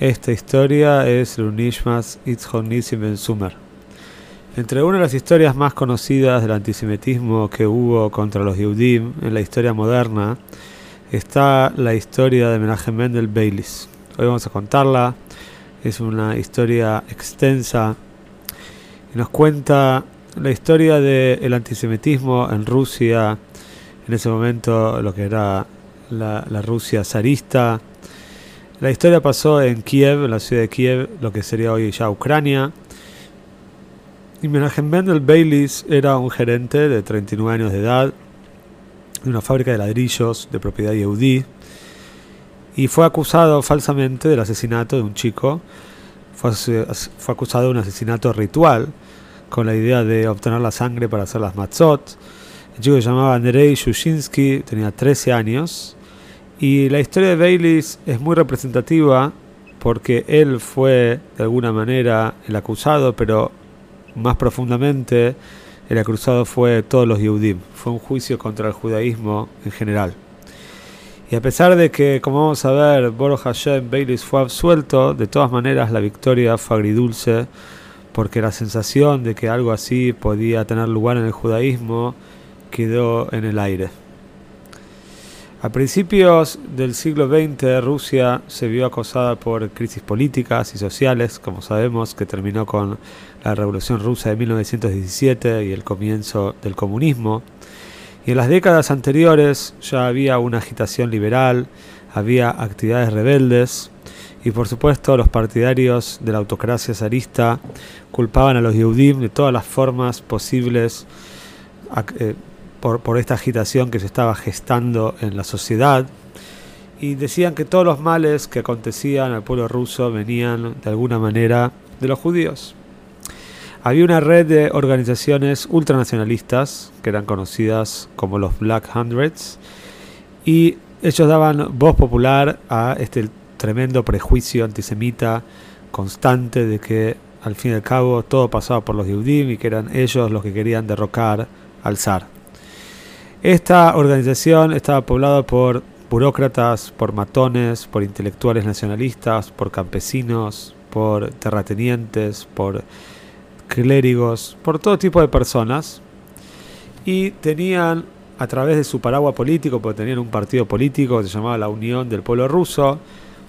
Esta historia es Lunishmas Itzhonisim Ben Sumer. Entre una de las historias más conocidas del antisemitismo que hubo contra los Yehudim en la historia moderna está la historia de Menachem Mendel Beilis. Hoy vamos a contarla. Es una historia extensa y nos cuenta la historia del antisemitismo en Rusia, en ese momento lo que era la, la Rusia zarista la historia pasó en Kiev, en la ciudad de Kiev, lo que sería hoy ya Ucrania. Y Mendel Baylis era un gerente de 39 años de edad de una fábrica de ladrillos de propiedad yehudí y fue acusado falsamente del asesinato de un chico. Fue, fue, acusado de un asesinato ritual con la idea de obtener la sangre para hacer las matzot. El chico se llamaba Andrei Shushinsky, tenía 13 años y la historia de Baylis es muy representativa porque él fue de alguna manera el acusado, pero más profundamente el acusado fue todos los Yehudim. Fue un juicio contra el judaísmo en general. Y a pesar de que, como vamos a ver, Boro Hashem Baylis fue absuelto, de todas maneras la victoria fue agridulce, porque la sensación de que algo así podía tener lugar en el judaísmo quedó en el aire. A principios del siglo XX, Rusia se vio acosada por crisis políticas y sociales, como sabemos, que terminó con la Revolución Rusa de 1917 y el comienzo del comunismo. Y en las décadas anteriores ya había una agitación liberal, había actividades rebeldes, y por supuesto los partidarios de la autocracia zarista culpaban a los Yehudim de todas las formas posibles eh, por, esta agitación que se estaba gestando en la sociedad y decían que todos los males que acontecían al pueblo ruso venían de alguna manera de los judíos. Había una red de organizaciones ultranacionalistas que eran conocidas como los Black Hundreds y ellos daban voz popular a este tremendo prejuicio antisemita constante de que al fin y al cabo todo pasaba por los Yehudim y que eran ellos los que querían derrocar al zar. Esta organización estaba poblada por burócratas, por matones, por intelectuales nacionalistas, por campesinos, por terratenientes, por clérigos, por todo tipo de personas. Y tenían, a través de su paraguas político, porque tenían un partido político que se llamaba la Unión del Pueblo Ruso,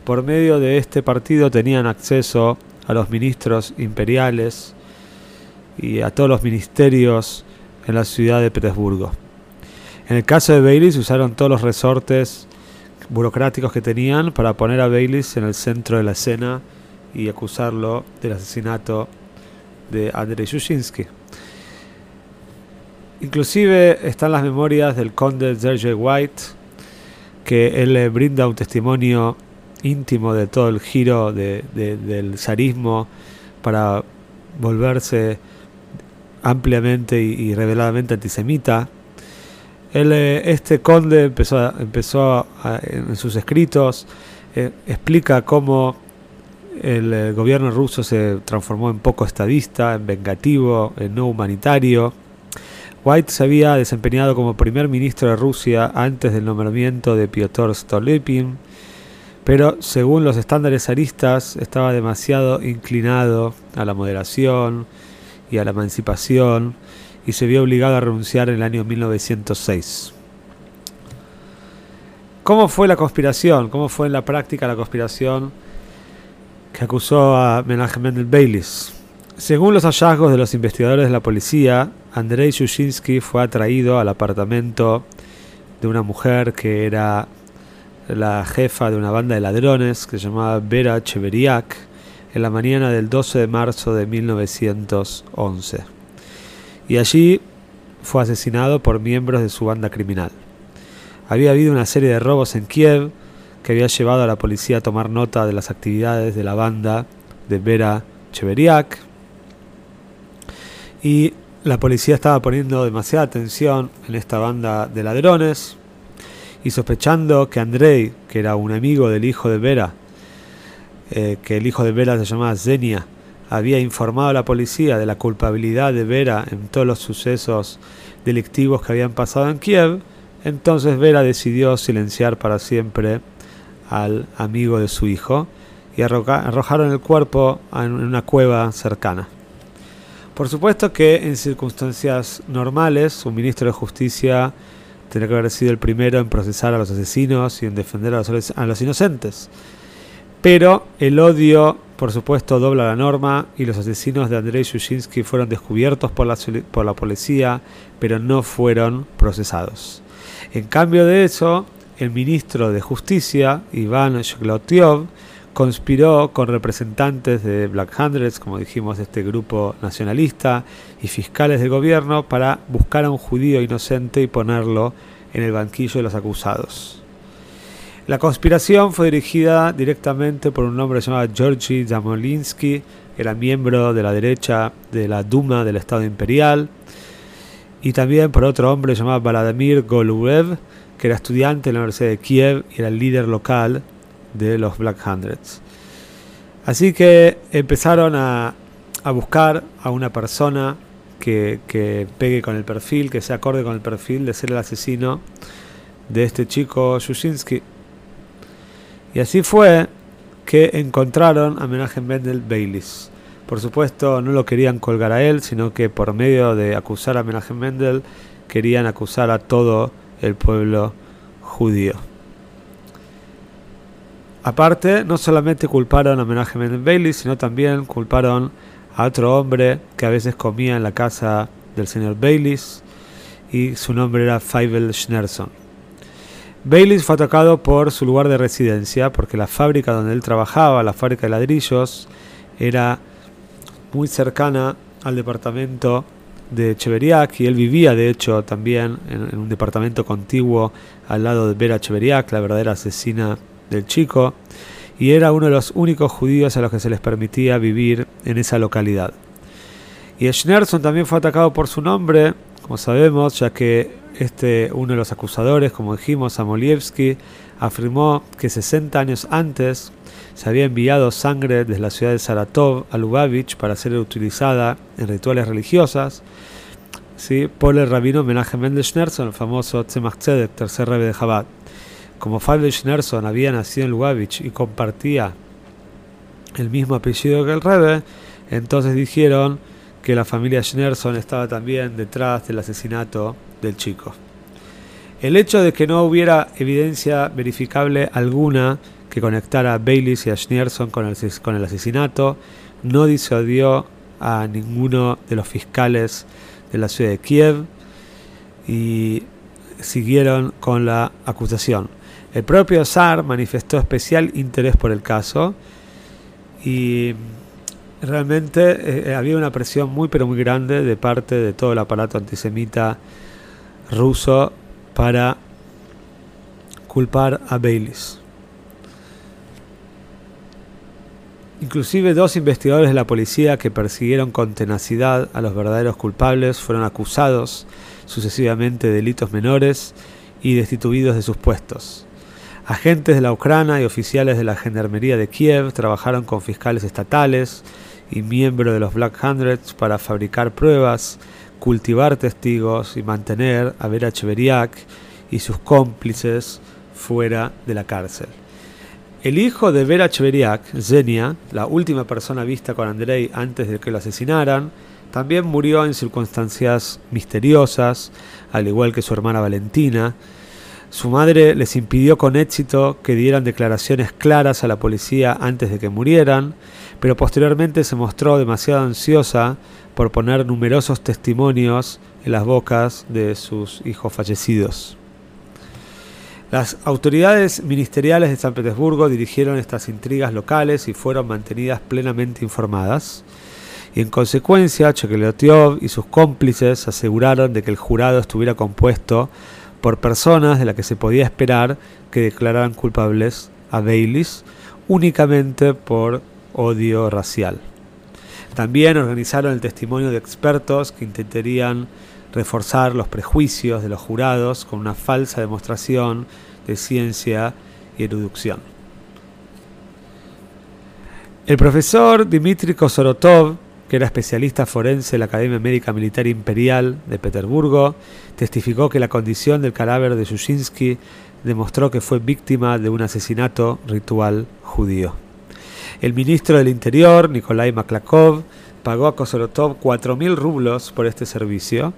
por medio de este partido tenían acceso a los ministros imperiales y a todos los ministerios en la ciudad de Petersburgo. En el caso de Baylis usaron todos los resortes burocráticos que tenían para poner a Baylis en el centro de la escena y acusarlo del asesinato de Andrei Shushinsky. Inclusive están las memorias del conde Sergei White, que él brinda un testimonio íntimo de todo el giro del zarismo para volverse ampliamente y reveladamente antisemita eh, este conde empezó, empezó en sus escritos, eh, explica cómo el, el, gobierno ruso se transformó en poco estadista, en vengativo, en no humanitario. White se había desempeñado como primer ministro de Rusia antes del nombramiento de Piotr Stolypin, pero según los estándares zaristas estaba demasiado inclinado a la moderación y a la emancipación y se vio obligado a renunciar en el año 1906. ¿Cómo fue la conspiración? ¿Cómo fue en la práctica la conspiración que acusó a Menachem Mendel Baylis? Según los hallazgos de los investigadores de la policía, Andrei Shushinsky fue atraído al apartamento de una mujer que era la jefa de una banda de ladrones que se llamaba Vera Cheveriak en la mañana del 12 de marzo de 1911 y allí fue asesinado por miembros de su banda criminal. Había habido una serie de robos en Kiev que había llevado a la policía a tomar nota de las actividades de la banda de Vera Cheveriak. Y la policía estaba poniendo demasiada atención en esta banda de ladrones y sospechando que Andrei, que era un amigo del hijo de Vera, eh, que el hijo de Vera se llamaba Zenia, había informado a la policía de la culpabilidad de Vera en todos los sucesos delictivos que habían pasado en Kiev, entonces Vera decidió silenciar para siempre al amigo de su hijo y arrojaron el cuerpo en una cueva cercana. Por supuesto que en circunstancias normales, un ministro de justicia tendría que haber sido el primero en procesar a los asesinos y en defender a los, inocentes. Pero el odio, por supuesto, dobla la norma y los asesinos de Andrei Shushinsky fueron descubiertos por la, por la policía, pero no fueron procesados. En cambio de eso, el ministro de Justicia, Iván Shklotiov, conspiró con representantes de Black Hundreds, como dijimos, de este grupo nacionalista, y fiscales del gobierno para buscar a un judío inocente y ponerlo en el banquillo de los acusados. La conspiración fue dirigida directamente por un hombre llamado Georgi Zamolinsky, era miembro de la derecha de la Duma del Estado Imperial, y también por otro hombre llamado Vladimir Golubev, que era estudiante en la Universidad de Kiev y era el líder local de los Black Hundreds. Así que empezaron a, buscar a una persona que, que, pegue con el perfil, que se acorde con el perfil de ser el asesino de este chico Shushinsky. Y así fue que encontraron a Menachem Mendel Baylis. Por supuesto, no lo querían colgar a él, sino que por medio de acusar a Menachem Mendel, querían acusar a todo el pueblo judío. Aparte, no solamente culparon a Menachem Mendel Bailey, sino también culparon a otro hombre que a veces comía en la casa del señor Baylis y su nombre era Feivel Schnerson. Baylis fue atacado por su lugar de residencia porque la fábrica donde él trabajaba, la fábrica de ladrillos, era muy cercana al departamento de Cheveriak y él vivía de hecho también en, un departamento contiguo al lado de Vera Cheveriak, la verdadera asesina del chico, y era uno de los únicos judíos a los que se les permitía vivir en esa localidad. Y Schneerson también fue atacado por su nombre, como sabemos, ya que este, uno de los acusadores, como dijimos, Samolievsky, afirmó que 60 años antes se había enviado sangre desde la ciudad de Saratov a Lubavitch para ser utilizada en rituales religiosas ¿sí? por el rabino Menachem Mendel Schneerson, el famoso Tzemach Tzedek, tercer rebe de Chabad. Como Fabio Schneerson había nacido en Lubavitch y compartía el mismo apellido que el rebe, entonces dijeron que la familia Schneerson estaba también detrás del asesinato del chico. El hecho de que no hubiera evidencia verificable alguna que conectara a Baylis y a Schneerson con el, con el asesinato no disuadió a ninguno de los fiscales de la ciudad de Kiev y siguieron con la acusación. El propio zar manifestó especial interés por el caso y realmente eh, había una presión muy pero muy grande de parte de todo el aparato antisemita ruso para culpar a Baylis. Inclusive dos investigadores de la policía que persiguieron con tenacidad a los verdaderos culpables fueron acusados sucesivamente de delitos menores y destituidos de sus puestos. Agentes de la Ucrania y oficiales de la Gendarmería de Kiev trabajaron con fiscales estatales y miembros de los Black Hundreds para fabricar pruebas, cultivar testigos y mantener a Vera Cheveriak y sus cómplices fuera de la cárcel. El hijo de Vera Cheveriak, Zenia, la última persona vista con Andrei antes de que lo asesinaran, también murió en circunstancias misteriosas, al igual que su hermana Valentina. Su madre les impidió con éxito que dieran declaraciones claras a la policía antes de que murieran, pero posteriormente se mostró demasiado ansiosa por poner numerosos testimonios en las bocas de sus hijos fallecidos. Las autoridades ministeriales de San Petersburgo dirigieron estas intrigas locales y fueron mantenidas plenamente informadas. Y en consecuencia, Chekeleotiov y sus cómplices aseguraron de que el jurado estuviera compuesto por personas de las que se podía esperar que declararan culpables a Baylis únicamente por odio racial. También organizaron el testimonio de expertos que intentarían reforzar los prejuicios de los jurados con una falsa demostración de ciencia y erudición. El profesor Dmitry Kosorotov, que era especialista forense de la Academia Médica Militar Imperial de Petersburgo, testificó que la condición del cadáver de Yushinsky demostró que fue víctima de un asesinato ritual judío. El ministro del Interior, Nikolai Maklakov, pagó a Kosorotov 4.000 rublos por este servicio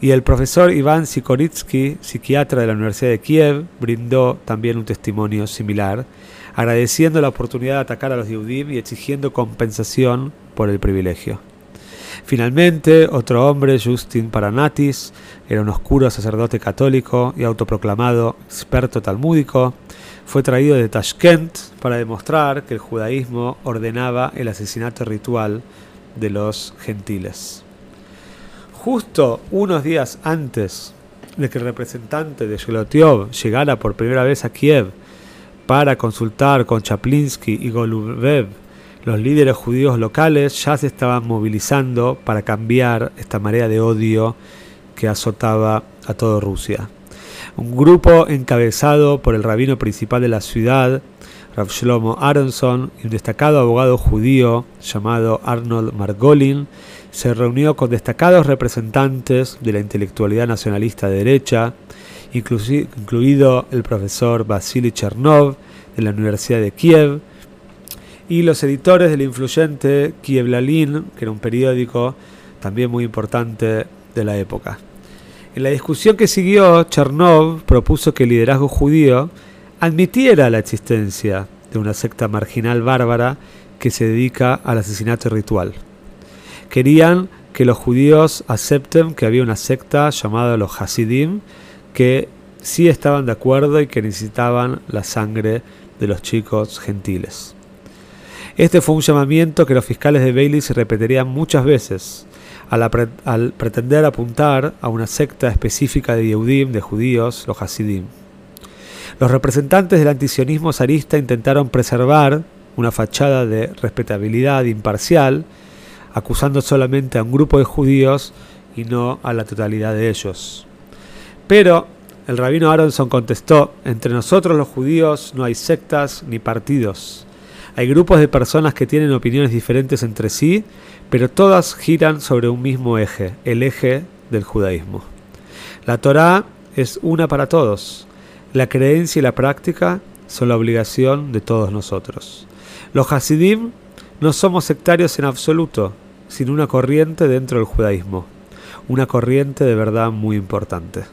y el profesor Iván Sikoritsky, psiquiatra de la Universidad de Kiev, brindó también un testimonio similar, agradeciendo la oportunidad de atacar a los Yehudim y exigiendo compensación por el privilegio. Finalmente, otro hombre, Justin Paranatis, era un oscuro sacerdote católico y autoproclamado experto talmúdico, fue traído de Tashkent para demostrar que el judaísmo ordenaba el asesinato ritual de los gentiles. Justo unos días antes de que el representante de Shelotiov llegara por primera vez a Kiev para consultar con Chaplinsky y Golubev, los líderes judíos locales ya se estaban movilizando para cambiar esta marea de odio que azotaba a toda Rusia. Un grupo encabezado por el rabino principal de la ciudad, Rav Shlomo Aronson, y un destacado abogado judío llamado Arnold Margolin, se reunió con destacados representantes de la intelectualidad nacionalista de derecha, incluido el profesor Vasily Chernov de la Universidad de Kiev, y los editores del influyente Kievlalin, que era un periódico también muy importante de la época. En la discusión que siguió, Chernov propuso que el liderazgo judío admitiera la existencia de una secta marginal bárbara que se dedica al asesinato ritual. Querían que los judíos acepten que había una secta llamada los Hasidim que sí estaban de acuerdo y que necesitaban la sangre de los chicos gentiles. Este fue un llamamiento que los fiscales de Bailey se repetirían muchas veces al, pretender apuntar a una secta específica de Yehudim, de judíos, los Hasidim. Los representantes del antisionismo zarista intentaron preservar una fachada de respetabilidad imparcial, acusando solamente a un grupo de judíos y no a la totalidad de ellos. Pero el rabino Aronson contestó, entre nosotros los judíos no hay sectas ni partidos. Hay grupos de personas que tienen opiniones diferentes entre sí, pero todas giran sobre un mismo eje, el eje del judaísmo. La Torá es una para todos. La creencia y la práctica son la obligación de todos nosotros. Los Hasidim no somos sectarios en absoluto, sino una corriente dentro del judaísmo, una corriente de verdad muy importante.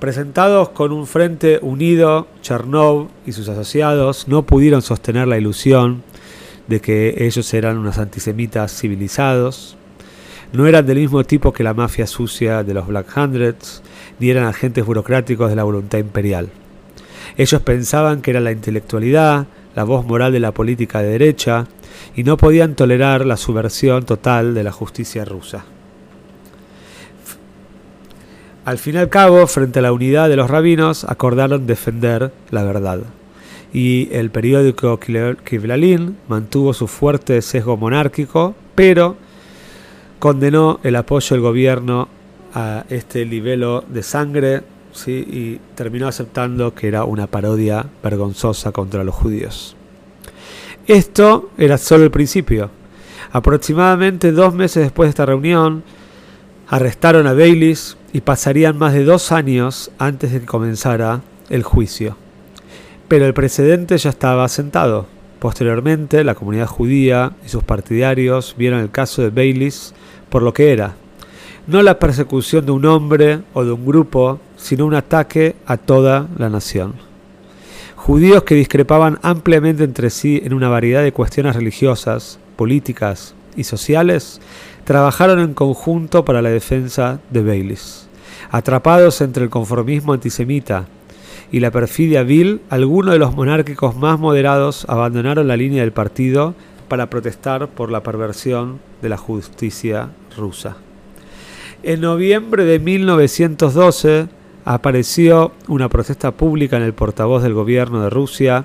Presentados con un frente unido, Chernov y sus asociados no pudieron sostener la ilusión de que ellos eran unos antisemitas civilizados, no eran del mismo tipo que la mafia sucia de los Black Hundreds, ni eran agentes burocráticos de la voluntad imperial. Ellos pensaban que era la intelectualidad, la voz moral de la política de derecha, y no podían tolerar la subversión total de la justicia rusa. Al fin y al cabo, frente a la unidad de los rabinos, acordaron defender la verdad. Y el periódico Kivlalin mantuvo su fuerte sesgo monárquico, pero condenó el apoyo del gobierno a este libelo de sangre ¿sí? y terminó aceptando que era una parodia vergonzosa contra los judíos. Esto era solo el principio. Aproximadamente dos meses después de esta reunión, arrestaron a Baylis y pasarían más de dos años antes de que comenzara el juicio. Pero el precedente ya estaba sentado. Posteriormente, la comunidad judía y sus partidarios vieron el caso de Baylis por lo que era, no la persecución de un hombre o de un grupo, sino un ataque a toda la nación. Judíos que discrepaban ampliamente entre sí en una variedad de cuestiones religiosas, políticas y sociales, trabajaron en conjunto para la defensa de Baylis. Atrapados entre el conformismo antisemita y la perfidia vil, algunos de los monárquicos más moderados abandonaron la línea del partido para protestar por la perversión de la justicia rusa. En noviembre de 1912 apareció una protesta pública en el portavoz del gobierno de Rusia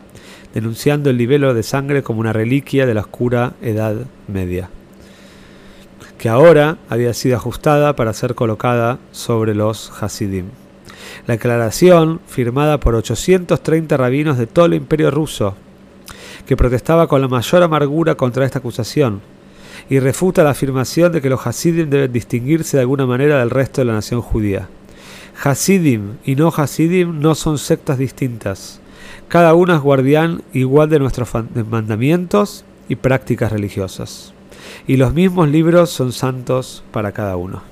denunciando el libelo de sangre como una reliquia de la oscura Edad Media. Que ahora había sido ajustada para ser colocada sobre los Hasidim. La declaración, firmada por 830 rabinos de todo el imperio ruso, que protestaba con la mayor amargura contra esta acusación, y refuta la afirmación de que los Hasidim deben distinguirse de alguna manera del resto de la nación judía. Hasidim y no Hasidim no son sectas distintas. Cada uno es guardián igual de nuestros mandamientos y prácticas religiosas. Y los mismos libros son santos para cada uno.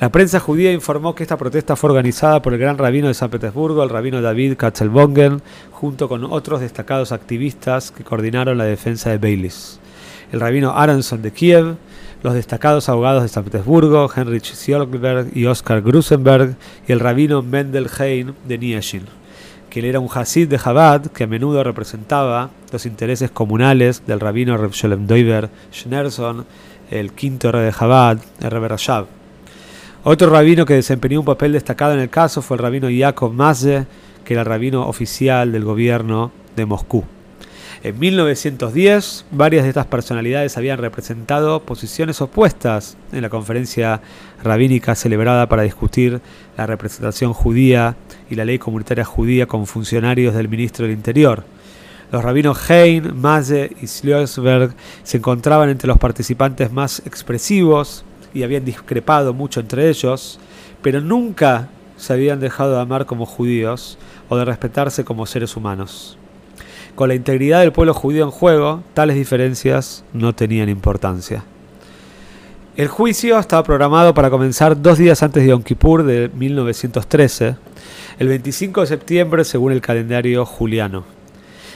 La prensa judía informó que esta protesta fue organizada por el gran rabino de San Petersburgo, el rabino David Katzelbongen, junto con otros destacados activistas que coordinaron la defensa de Beilis. El rabino Aronson de Kiev, los destacados abogados de San Petersburgo, Heinrich Sjolkberg y Oskar Grusenberg, y el rabino Mendel Hein de Nieshin que él era un Hasid de Chabad que a menudo representaba los intereses comunales del rabino Reb Sholem Doiber Schneerson, el quinto rey de Chabad, el Rebbe Rashab. Otro rabino que desempeñó un papel destacado en el caso fue el rabino Yaakov Mazze, que era el rabino oficial del gobierno de Moscú. En 1910, varias de estas personalidades habían representado posiciones opuestas en la conferencia rabínica celebrada para discutir la representación judía y la ley comunitaria judía con funcionarios del ministro del Interior. Los rabinos Hein, Maze y Schlossberg se encontraban entre los participantes más expresivos y habían discrepado mucho entre ellos, pero nunca se habían dejado de amar como judíos o de respetarse como seres humanos. Con la integridad del pueblo judío en juego, tales diferencias no tenían importancia. El juicio estaba programado para comenzar dos días antes de Yom Kippur de 1913, el 25 de septiembre según el calendario juliano.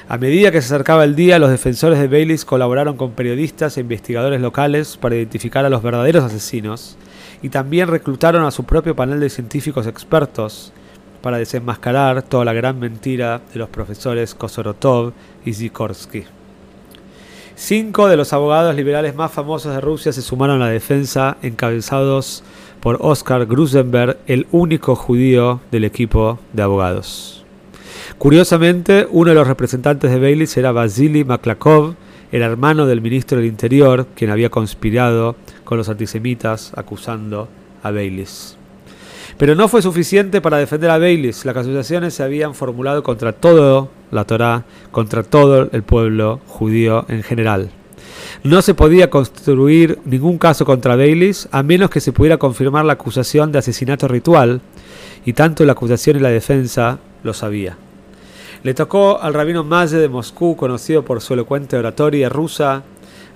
A medida que se acercaba el día, los defensores de Baylis colaboraron con periodistas e investigadores locales para identificar a los verdaderos asesinos y también reclutaron a su propio panel de científicos expertos para desenmascarar toda la gran mentira de los profesores Kosorotov y Zikorsky. Cinco de los abogados liberales más famosos de Rusia se sumaron a la defensa, encabezados por Oskar Grusenberg, el único judío del equipo de abogados. Curiosamente, uno de los representantes de Baylis era Vasily Maklakov, el hermano del ministro del Interior, quien había conspirado con los antisemitas acusando a Baylis. Pero no fue suficiente para defender a Baileys. Las acusaciones se habían formulado contra todo la Torá, contra todo el pueblo judío en general. No se podía construir ningún caso contra Baileys a menos que se pudiera confirmar la acusación de asesinato ritual, y tanto la acusación y la defensa lo sabía. Le tocó al rabino Maze de Moscú, conocido por su elocuente oratoria rusa,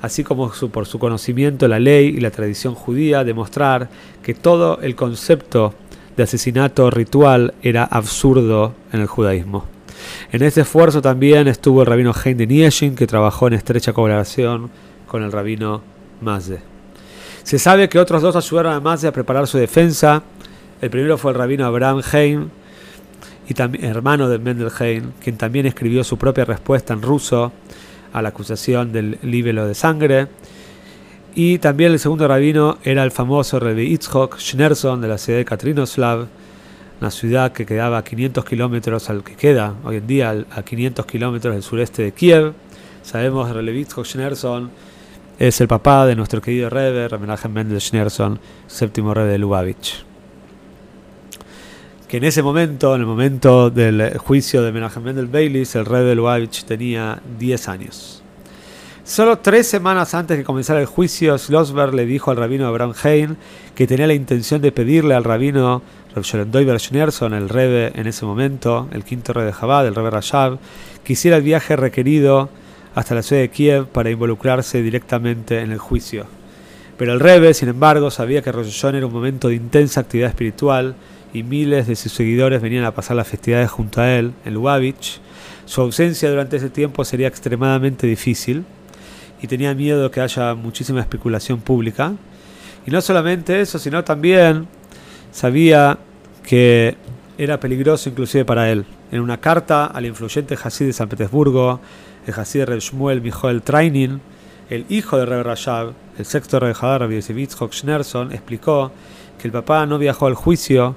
así como por su conocimiento la ley y la tradición judía, demostrar que todo el concepto de asesinato ritual era absurdo en el judaísmo. En este esfuerzo también estuvo el rabino Hein de Nieshin, que trabajó en estrecha colaboración con el rabino Mazde. Se sabe que otros dos ayudaron a Mazde a preparar su defensa. El primero fue el rabino Abraham Hein, y también, hermano de Mendel Hein, quien también escribió su propia respuesta en ruso a la acusación del libelo de sangre. Y también el segundo rabino era el famoso Rebbe Itzhok Schnerson de la ciudad de Katrinoslav, una ciudad que quedaba a 500 kilómetros, al que queda hoy en día a 500 kilómetros del sureste de Kiev. Sabemos que Rebbe Itzhok Schnerson es el papá de nuestro querido Rebbe, Menachem Mendel Schnerson, séptimo Rebbe de Lubavitch. Que en ese momento, en el momento del juicio de Menachem Mendel Beilis, el Rebbe de Lubavitch tenía 10 años. Solo tres semanas antes de comenzar el juicio, Schlossberg le dijo al rabino Abraham Hein que tenía la intención de pedirle al rabino Sholendoy Schneerson, el rebe en ese momento, el quinto rey de Jabad, el rebe Rashab, que hiciera el viaje requerido hasta la ciudad de Kiev para involucrarse directamente en el juicio. Pero el rebe, sin embargo, sabía que Rosh era un momento de intensa actividad espiritual y miles de sus seguidores venían a pasar las festividades junto a él en Lubavitch. Su ausencia durante ese tiempo sería extremadamente difícil y tenía miedo que haya muchísima especulación pública. Y no solamente eso, sino también sabía que era peligroso inclusive para él. En una carta al influyente Hasid de San Petersburgo, el Hasid Reb Shmuel Mijoel Trainin, el hijo de Reb Rashab, el sexto Reb Hadar Rabbi Schneerson, explicó que el papá no viajó al juicio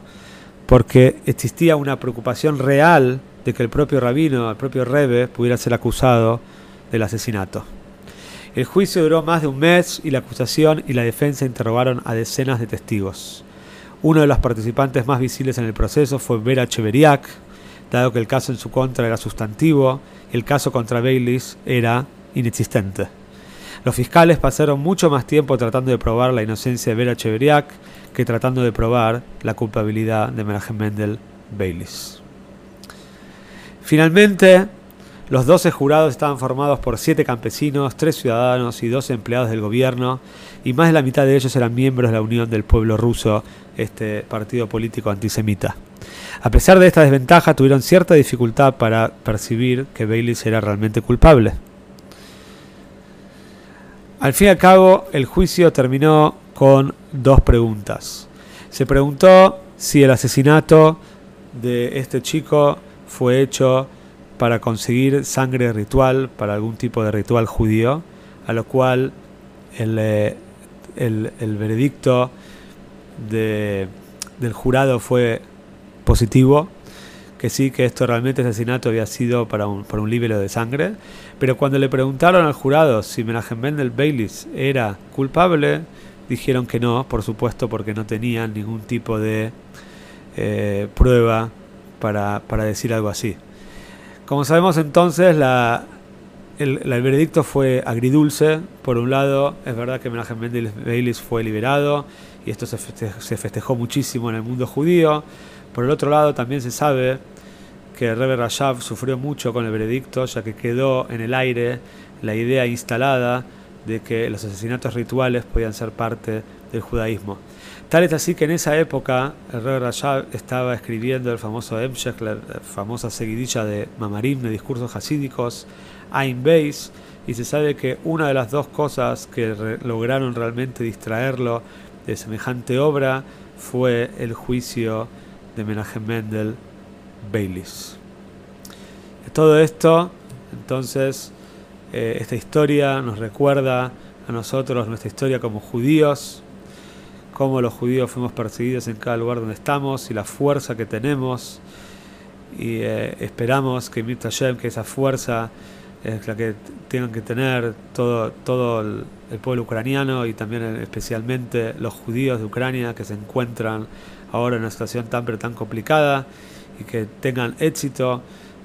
porque existía una preocupación real de que el propio rabino, el propio Rebe, pudiera ser acusado del asesinato. El juicio duró más de un mes y la acusación y la defensa interrogaron a decenas de testigos. Uno de los participantes más visibles en el proceso fue Vera Cheveriak, dado que el caso en su contra era sustantivo y el caso contra Baylis era inexistente. Los fiscales pasaron mucho más tiempo tratando de probar la inocencia de Vera Cheveriak que tratando de probar la culpabilidad de Menachem Mendel Baylis. Finalmente, los 12 jurados estaban formados por 7 campesinos, 3 ciudadanos y 2 empleados del gobierno, y más de la mitad de ellos eran miembros de la Unión del Pueblo Ruso, este partido político antisemita. A pesar de esta desventaja, tuvieron cierta dificultad para percibir que Baylis era realmente culpable. Al fin y al cabo, el juicio terminó con dos preguntas. Se preguntó si el asesinato de este chico fue hecho para conseguir sangre ritual, para algún tipo de ritual judío, a lo cual el, eh, veredicto del jurado fue positivo, que sí, que esto realmente asesinato había sido para un, por un libelo de sangre, pero cuando le preguntaron al jurado si Menachem Mendel Baylis era culpable, dijeron que no, por supuesto, porque no tenían ningún tipo de eh, prueba para, para decir algo así. Como sabemos entonces, la, el, veredicto fue agridulce. Por un lado, es verdad que Menachem Mendel Baylis fue liberado y esto se festejó, muchísimo en el mundo judío. Por el otro lado, también se sabe que Rebbe Rashab sufrió mucho con el veredicto, ya que quedó en el aire la idea instalada de que los asesinatos rituales podían ser parte del judaísmo. Tal es así que en esa época el rey Rashab estaba escribiendo el famoso Emshech, la famosa seguidilla de Mamarim, de discursos hasídicos, Ain Beis, y se sabe que una de las dos cosas que lograron realmente distraerlo de semejante obra fue el juicio de Menachem Mendel Baylis. Todo esto, entonces, eh, esta historia nos recuerda a nosotros nuestra historia como judíos, cómo los judíos fuimos perseguidos en cada lugar donde estamos y la fuerza que tenemos. Y eh, esperamos que que esa fuerza es la que tengan que tener todo, todo el, pueblo ucraniano y también especialmente los judíos de Ucrania que se encuentran ahora en una situación tan pero tan complicada y que tengan éxito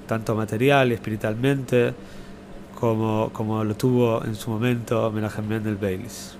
tanto material y espiritualmente como, como lo tuvo en su momento Menachem Mendel Baylis.